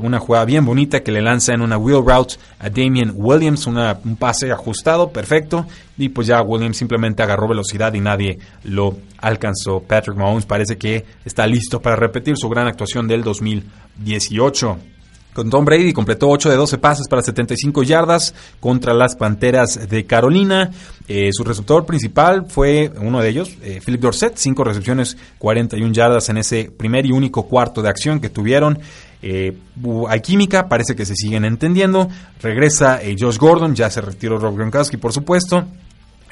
[SPEAKER 1] una jugada bien bonita que le lanza en una wheel route a Damian Williams, un pase ajustado, perfecto. Y pues ya Williams simplemente agarró velocidad y nadie lo alcanzó. Patrick Mahomes parece que está listo para repetir su gran actuación del 2018. Con Tom Brady completó 8 de 12 pases para 75 yardas contra las Panteras de Carolina. Eh, su receptor principal fue uno de ellos, eh, Philip Dorset, 5 recepciones, 41 yardas en ese primer y único cuarto de acción que tuvieron. Eh, hay química, parece que se siguen entendiendo. Regresa Josh Gordon, ya se retiró Rob Gronkowski, por supuesto.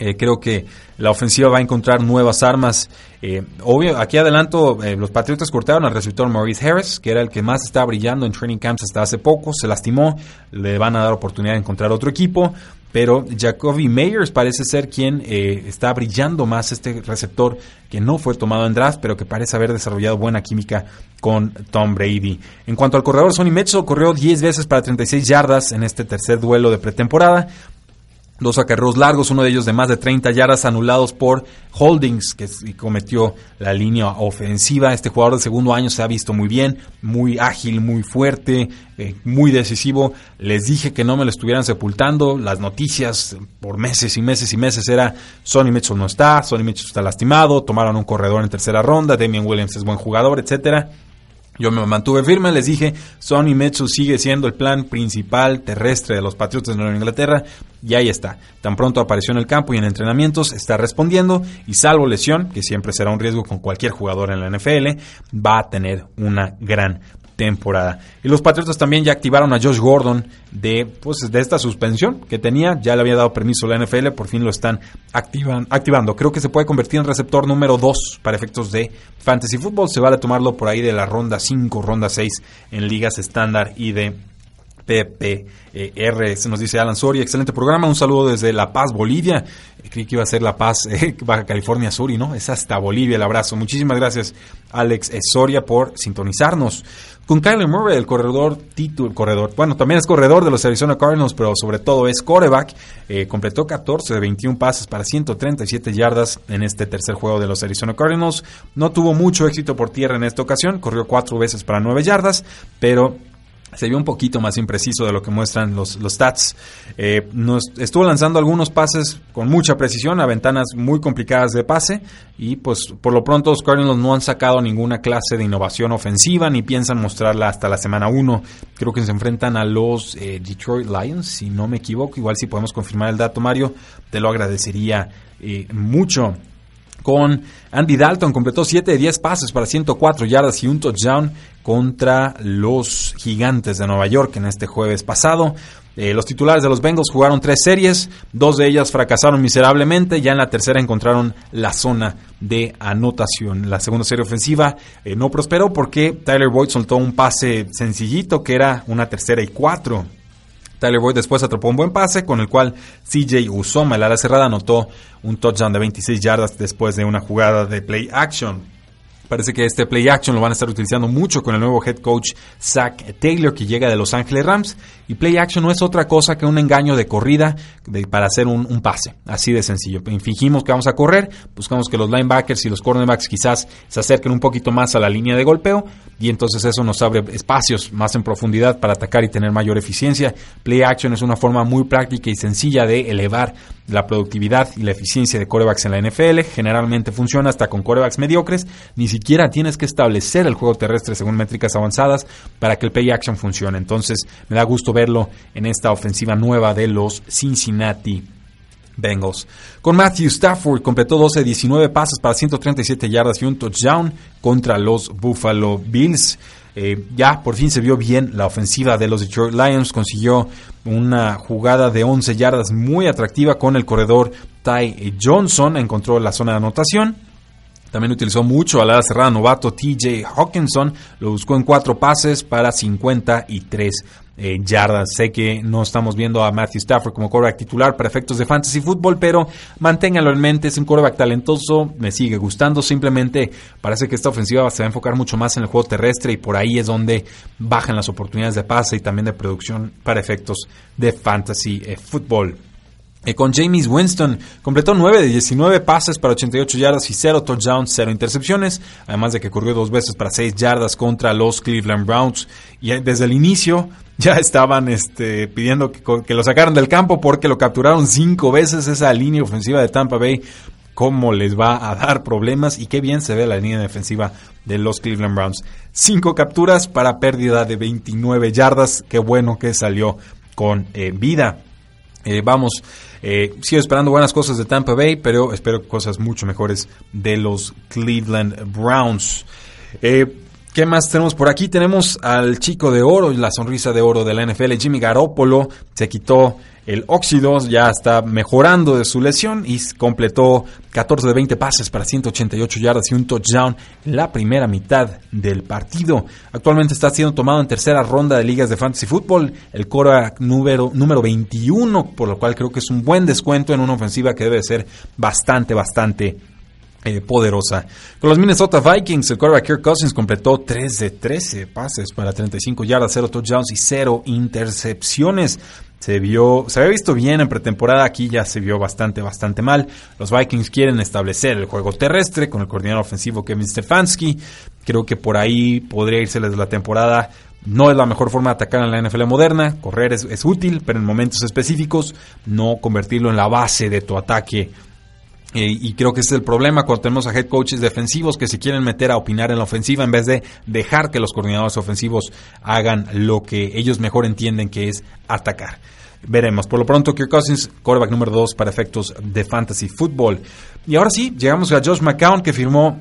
[SPEAKER 1] Eh, creo que la ofensiva va a encontrar nuevas armas. Eh, obvio, aquí adelanto, eh, los Patriotas cortaron al receptor Maurice Harris, que era el que más estaba brillando en training camps hasta hace poco. Se lastimó, le van a dar oportunidad de encontrar otro equipo. pero Jacoby Meyers parece ser quien eh, está brillando más este receptor que no fue tomado en draft, pero que parece haber desarrollado buena química con Tom Brady. En cuanto al corredor, Sonny Mitchell corrió 10 veces para 36 yardas en este tercer duelo de pretemporada. Dos acarreos largos, uno de ellos de más de 30 yardas anulados por Holdings, que cometió la línea ofensiva. Este jugador de segundo año se ha visto muy bien, muy ágil, muy fuerte, eh, muy decisivo. Les dije que no me lo estuvieran sepultando. Las noticias por meses y meses y meses era Sonny Mitchell no está, Sonny Mitchell está lastimado, tomaron un corredor en tercera ronda, Damian Williams es buen jugador, etcétera. Yo me mantuve firme, les dije, Sonny Mitchell sigue siendo el plan principal terrestre de los Patriotas de Nueva Inglaterra y ahí está. Tan pronto apareció en el campo y en entrenamientos, está respondiendo y salvo lesión, que siempre será un riesgo con cualquier jugador en la NFL, va a tener una gran temporada. Y los Patriotas también ya activaron a Josh Gordon de, pues, de esta suspensión que tenía. Ya le había dado permiso la NFL, por fin lo están activando. Creo que se puede convertir en receptor número 2 para efectos de fantasy football. Se vale tomarlo por ahí de la ronda 5, ronda 6 en ligas estándar y de PPR. Se nos dice Alan Soria, excelente programa. Un saludo desde La Paz, Bolivia. Creí que iba a ser La Paz, eh, Baja California Sur y no, es hasta Bolivia el abrazo. Muchísimas gracias, Alex Soria, por sintonizarnos. Con Kyler Murray, el corredor, título, corredor, bueno, también es corredor de los Arizona Cardinals, pero sobre todo es coreback. Eh, completó 14 de 21 pases para 137 yardas en este tercer juego de los Arizona Cardinals. No tuvo mucho éxito por tierra en esta ocasión, corrió cuatro veces para 9 yardas, pero se vio un poquito más impreciso de lo que muestran los, los stats. Eh, nos estuvo lanzando algunos pases con mucha precisión a ventanas muy complicadas de pase y pues por lo pronto los Cardinals no han sacado ninguna clase de innovación ofensiva ni piensan mostrarla hasta la semana 1. Creo que se enfrentan a los eh, Detroit Lions, si no me equivoco. Igual si podemos confirmar el dato, Mario, te lo agradecería eh, mucho con Andy Dalton. Completó 7 de 10 pases para 104 yardas y un touchdown contra los Gigantes de Nueva York en este jueves pasado. Eh, los titulares de los Bengals jugaron tres series, dos de ellas fracasaron miserablemente, ya en la tercera encontraron la zona de anotación. La segunda serie ofensiva eh, no prosperó porque Tyler Boyd soltó un pase sencillito que era una tercera y cuatro Tyler Boyd después atrapó un buen pase con el cual CJ Usoma, el ala cerrada, anotó un touchdown de 26 yardas después de una jugada de play action. Parece que este play action lo van a estar utilizando mucho con el nuevo head coach Zach Taylor que llega de Los Ángeles Rams. Y play action no es otra cosa que un engaño de corrida para hacer un, pase. Así de sencillo. Fingimos que vamos a correr, buscamos que los linebackers y los cornerbacks quizás se acerquen un poquito más a la línea de golpeo y entonces eso nos abre espacios más en profundidad para atacar y tener mayor eficiencia. Play action es una forma muy práctica y sencilla de elevar la productividad y la eficiencia de corebacks en la NFL. Generalmente funciona hasta con corebacks mediocres. Ni siquiera tienes que establecer el juego terrestre según métricas avanzadas para que el play action funcione. Entonces me da gusto verlo en esta ofensiva nueva de los Cincinnati Bengals. Con Matthew Stafford completó 12-19 pases para 137 yardas y un touchdown contra los Buffalo Bills. Eh, ya por fin se vio bien la ofensiva de los Detroit Lions. Consiguió una jugada de 11 yardas muy atractiva con el corredor Ty Johnson. Encontró la zona de anotación. También utilizó mucho a la cerrada novato TJ Hawkinson. Lo buscó en cuatro pases para 53 eh, yardas. Sé que no estamos viendo a Matthew Stafford como quarterback titular para efectos de fantasy fútbol, pero manténganlo en mente. Es un quarterback talentoso, me sigue gustando. Simplemente parece que esta ofensiva se va a enfocar mucho más en el juego terrestre y por ahí es donde bajan las oportunidades de pase y también de producción para efectos de fantasy eh, fútbol. Eh, con James Winston completó 9 de 19 pases para 88 yardas y 0 touchdowns, 0 intercepciones, además de que corrió dos veces para 6 yardas contra los Cleveland Browns. Y desde el inicio ya estaban este, pidiendo que, lo sacaran del campo porque lo capturaron 5 veces esa línea ofensiva de Tampa Bay. ¿Cómo les va a dar problemas? Y qué bien se ve la línea defensiva de los Cleveland Browns. 5 capturas para pérdida de 29 yardas. Qué bueno que salió con eh, vida. Eh, vamos, eh, sigo esperando buenas cosas de Tampa Bay, pero espero cosas mucho mejores de los Cleveland Browns. ¿Qué más tenemos por aquí? Tenemos al chico de oro, la sonrisa de oro de la NFL, Jimmy Garoppolo. Se quitó el óxido, ya está mejorando de su lesión y completó 14 de 20 pases para 188 yardas y un touchdown en la primera mitad del partido. Actualmente está siendo tomado en tercera ronda de ligas de fantasy football, el cora número, número 21, por lo cual creo que es un buen descuento en una ofensiva que debe ser bastante, bastante eh, poderosa. Con los Minnesota Vikings, el quarterback Kirk Cousins completó 3 de 13 pases para 35 yardas, 0 touchdowns y 0 intercepciones. Se vio, se había visto bien en pretemporada, aquí ya se vio bastante, bastante mal. Los Vikings quieren establecer el juego terrestre con el coordinador ofensivo Kevin Stefanski. Creo que por ahí podría irse desde la temporada. No es la mejor forma de atacar en la NFL moderna. Correr es, es útil, pero en momentos específicos no convertirlo en la base de tu ataque y creo que ese es el problema cuando tenemos a head coaches defensivos que se quieren meter a opinar en la ofensiva en vez de dejar que los coordinadores ofensivos hagan lo que ellos mejor entienden que es atacar. Veremos. Por lo pronto, Kirk Cousins, quarterback número 2 para efectos de fantasy football. Y ahora sí, llegamos a Josh McCown que firmó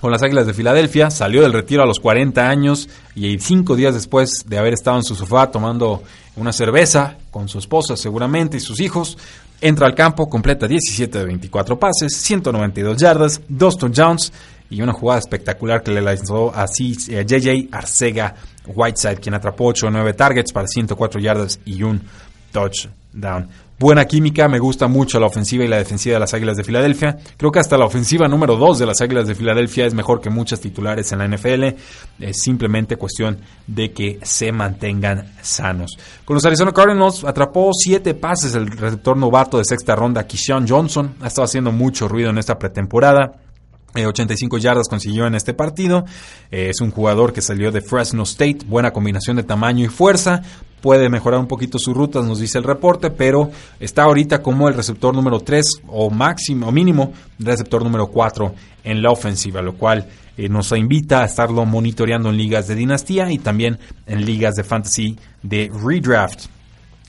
[SPEAKER 1] con las Águilas de Filadelfia, salió del retiro a los 40 años y cinco días después de haber estado en su sofá tomando una cerveza con su esposa seguramente y sus hijos, Entra al campo, completa 17 de 24 pases, 192 yardas, 2 touchdowns y una jugada espectacular que le lanzó a JJ Arcega Whiteside, quien atrapó 8 o 9 targets para 104 yardas y un touchdown buena química, me gusta mucho la ofensiva y la defensiva de las Águilas de Filadelfia. Creo que hasta la ofensiva número 2 de las Águilas de Filadelfia es mejor que muchas titulares en la NFL. Es simplemente cuestión de que se mantengan sanos. Con los Arizona Cardinals atrapó 7 pases el receptor novato de sexta ronda, Kishan Johnson. Ha estado haciendo mucho ruido en esta pretemporada. 85 eh, yardas consiguió en este partido. Eh, es un jugador que salió de Fresno State. Buena combinación de tamaño y fuerza. Puede mejorar un poquito sus rutas, nos dice el reporte, pero está ahorita como el receptor número 3 o máximo mínimo receptor número 4 en la ofensiva, lo cual eh, nos invita a estarlo monitoreando en ligas de dinastía y también en ligas de fantasy de redraft.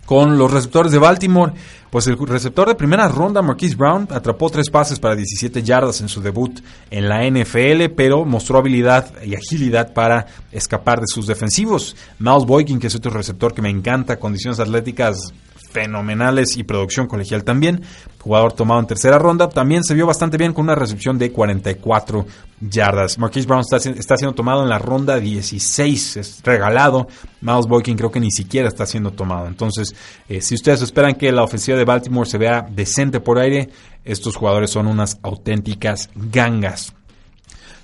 [SPEAKER 1] Con los receptores de Baltimore, pues el receptor de primera ronda, Marquise Brown, atrapó tres pases para 17 yardas en su debut en la NFL, pero mostró habilidad y agilidad para escapar de sus defensivos. Miles Boykin, que es otro receptor que me encanta, condiciones atléticas fenomenales y producción colegial también. Jugador tomado en tercera ronda. También se vio bastante bien con una recepción de 44 yardas. Marquise Brown está, siendo tomado en la ronda 16. Es regalado. Miles Boykin creo que ni siquiera está siendo tomado. Entonces, eh, si ustedes esperan que la ofensiva de Baltimore se vea decente por aire, estos jugadores son unas auténticas gangas.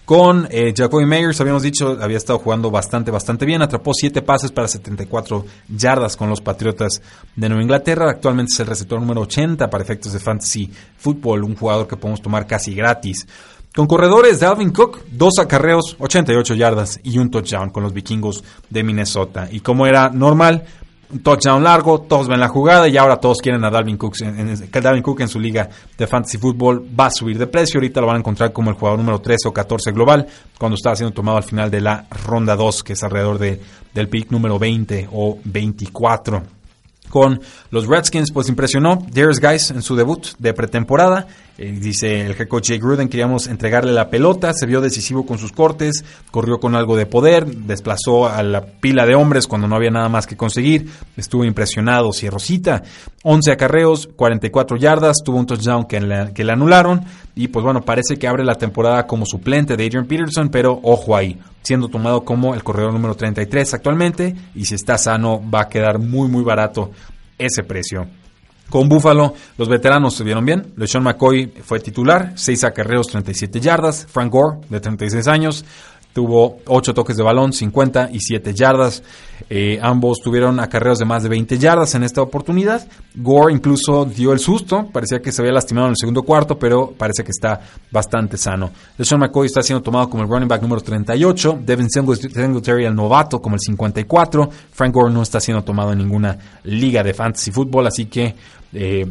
[SPEAKER 1] Con eh, Jacoby Meyers, habíamos dicho, había estado jugando bastante, bastante bien. Atrapó 7 pases para 74 yardas con los Patriotas de Nueva Inglaterra. Actualmente es el receptor número 80 para efectos de fantasy football, un jugador que podemos tomar casi gratis. Con corredores de Alvin Cook, dos acarreos, 88 yardas y un touchdown con los vikingos de Minnesota. Y como era normal, touchdown largo, todos ven la jugada y ahora todos quieren a Dalvin Cook en, Dalvin Cook en su liga de fantasy football va a subir de precio, ahorita lo van a encontrar como el jugador número 13 o 14 global, cuando está siendo tomado al final de la ronda 2, que es alrededor de, del pick número 20 o 24 con los Redskins, pues impresionó Darius Guys en su debut de pretemporada. Eh, dice el head coach Jay Gruden, queríamos entregarle la pelota, se vio decisivo con sus cortes, corrió con algo de poder, desplazó a la pila de hombres cuando no había nada más que conseguir, estuvo impresionado Cierrosita, 11 acarreos, 44 yardas, tuvo un touchdown que, que le anularon y pues bueno, parece que abre la temporada como suplente de Adrian Peterson, pero ojo ahí, siendo tomado como el corredor número 33 actualmente y si está sano va a quedar muy muy barato ese precio. Con Buffalo, los veteranos se vieron bien. LeSean McCoy fue titular, 6 acarreos, 37 yardas. Frank Gore, de 36 años, tuvo 8 toques de balón, 57 yardas. Eh, ambos tuvieron acarreos de más de 20 yardas en esta oportunidad. Gore incluso dio el susto, parecía que se había lastimado en el segundo cuarto, pero parece que está bastante sano. LeSean McCoy está siendo tomado como el running back número 38, Devin Singletary el novato como el 54. Frank Gore no está siendo tomado en ninguna liga de fantasy football, así que eh,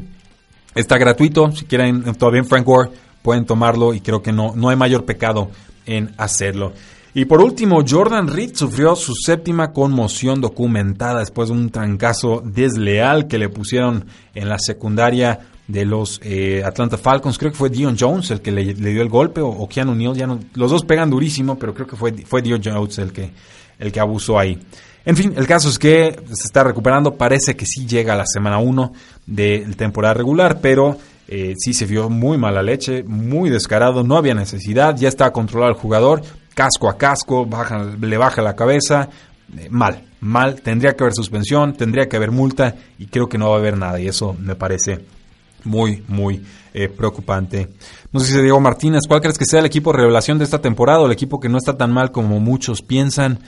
[SPEAKER 1] está gratuito. Si quieren todavía Frank Gore, pueden tomarlo y creo que no, no hay mayor pecado en hacerlo. Y por último, Jordan Reed sufrió su séptima conmoción documentada después de un trancazo desleal que le pusieron en la secundaria de los eh, Atlanta Falcons. Creo que fue Dion Jones el que le, dio el golpe, o, o Keanu Neal. Ya los dos pegan durísimo, pero creo que fue, fue Dion Jones el que, el que abusó ahí. En fin, el caso es que se está recuperando. Parece que sí llega a la semana 1 de temporada regular, pero eh, sí se vio muy mala leche, muy descarado. No había necesidad, ya está controlado el jugador, casco a casco, baja, le baja la cabeza. Eh, mal, mal. Tendría que haber suspensión, tendría que haber multa y creo que no va a haber nada. Y eso me parece muy, muy eh, preocupante. No sé si Diego Martínez, ¿cuál crees que sea el equipo revelación de esta temporada el equipo que no está tan mal como muchos piensan?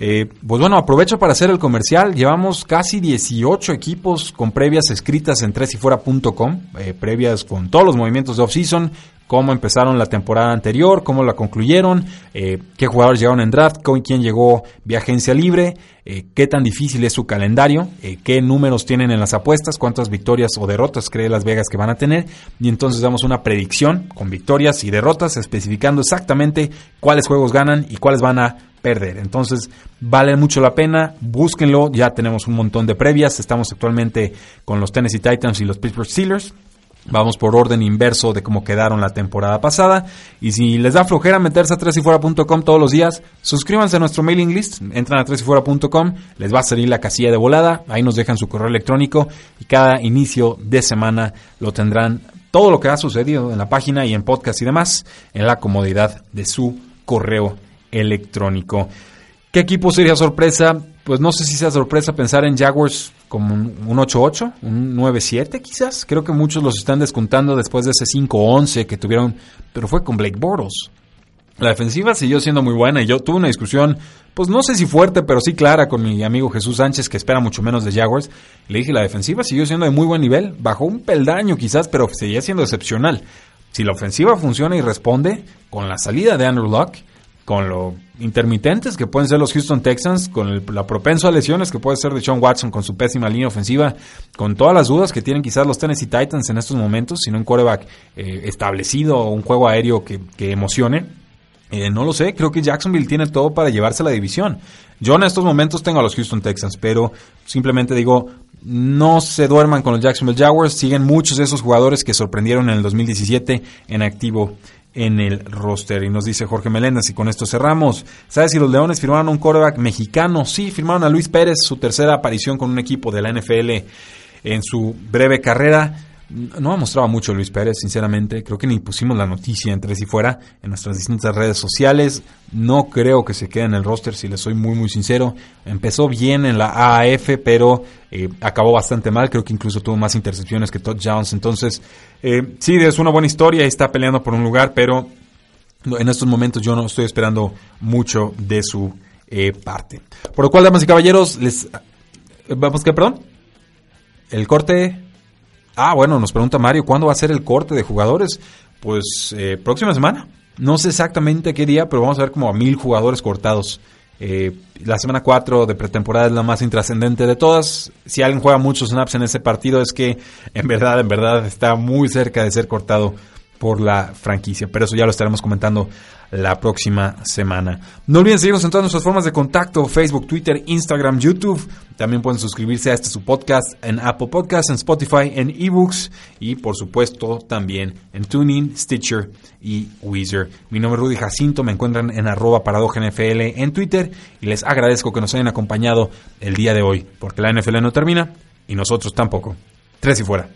[SPEAKER 1] Eh, pues bueno, aprovecho para hacer el comercial. Llevamos casi 18 equipos con previas escritas en tresyfuera.com, eh, previas con todos los movimientos de off-season, cómo empezaron la temporada anterior, cómo la concluyeron, eh, qué jugadores llegaron en draft, con quién llegó vía agencia libre, eh, qué tan difícil es su calendario, eh, qué números tienen en las apuestas, cuántas victorias o derrotas cree Las Vegas que van a tener. Y entonces damos una predicción con victorias y derrotas, especificando exactamente cuáles juegos ganan y cuáles van a perder. Entonces, vale mucho la pena, búsquenlo, ya tenemos un montón de previas, estamos actualmente con los Tennessee Titans y los Pittsburgh Steelers. Vamos por orden inverso de cómo quedaron la temporada pasada. Y si les da flojera meterse a tresyfuera.com todos los días, suscríbanse a nuestro mailing list, entran a tresyfuera.com, les va a salir la casilla de volada, ahí nos dejan su correo electrónico y cada inicio de semana lo tendrán todo lo que ha sucedido en la página y en podcast y demás en la comodidad de su correo electrónico. ¿Qué equipo sería sorpresa? Pues no sé si sea sorpresa pensar en Jaguars como un 8-8, un 9-7 quizás. Creo que muchos los están descontando después de ese 5-11 que tuvieron, pero fue con Blake Bortles. La defensiva siguió siendo muy buena y yo tuve una discusión, pues no sé si fuerte, pero sí clara con mi amigo Jesús Sánchez, que espera mucho menos de Jaguars. Le dije, la defensiva siguió siendo de muy buen nivel, bajó un peldaño quizás, pero seguía siendo excepcional. Si la ofensiva funciona y responde, con la salida de Andrew Luck, con lo intermitentes que pueden ser los Houston Texans, con la propenso a lesiones que puede ser de Sean Watson con su pésima línea ofensiva, con todas las dudas que tienen quizás los Tennessee Titans en estos momentos, sino un quarterback eh, establecido o un juego aéreo que, emocione. Eh, no lo sé, creo que Jacksonville tiene todo para llevarse la división. Yo en estos momentos tengo a los Houston Texans, pero simplemente digo, no se duerman con los Jacksonville Jaguars, siguen muchos de esos jugadores que sorprendieron en el 2017 en activo en el roster. Y nos dice Jorge Meléndez, y con esto cerramos. ¿Sabes si los Leones firmaron un quarterback mexicano? Sí, firmaron a Luis Pérez, su tercera aparición con un equipo de la NFL en su breve carrera. No ha mostrado mucho Luis Pérez, sinceramente. Creo que ni pusimos la noticia entre si fuera en nuestras distintas redes sociales. No creo que se quede en el roster, si le soy muy, muy sincero. Empezó bien en la AAF, pero eh, acabó bastante mal. Creo que incluso tuvo más intercepciones que Todd Jones. Entonces, eh, sí, es una buena historia está peleando por un lugar, pero en estos momentos yo no estoy esperando mucho de su eh, parte. Por lo cual, damas y caballeros, les. ¿Vamos qué, perdón? El corte Ah, bueno, nos pregunta Mario, ¿cuándo va a ser el corte de jugadores? Pues eh, próxima semana. No sé exactamente qué día, pero vamos a ver como a mil jugadores cortados. Eh, la semana 4 de pretemporada es la más intrascendente de todas. Si alguien juega muchos snaps en ese partido es que en verdad, en verdad está muy cerca de ser cortado por la franquicia. Pero eso ya lo estaremos comentando la próxima semana. No olviden seguirnos en todas nuestras formas de contacto, Facebook, Twitter, Instagram, YouTube. También pueden suscribirse a este su podcast en Apple Podcasts, en Spotify, en eBooks y por supuesto también en Tuning, Stitcher y Weezer. Mi nombre es Rudy Jacinto, me encuentran en arroba NFL en Twitter y les agradezco que nos hayan acompañado el día de hoy, porque la NFL no termina y nosotros tampoco. Tres y fuera.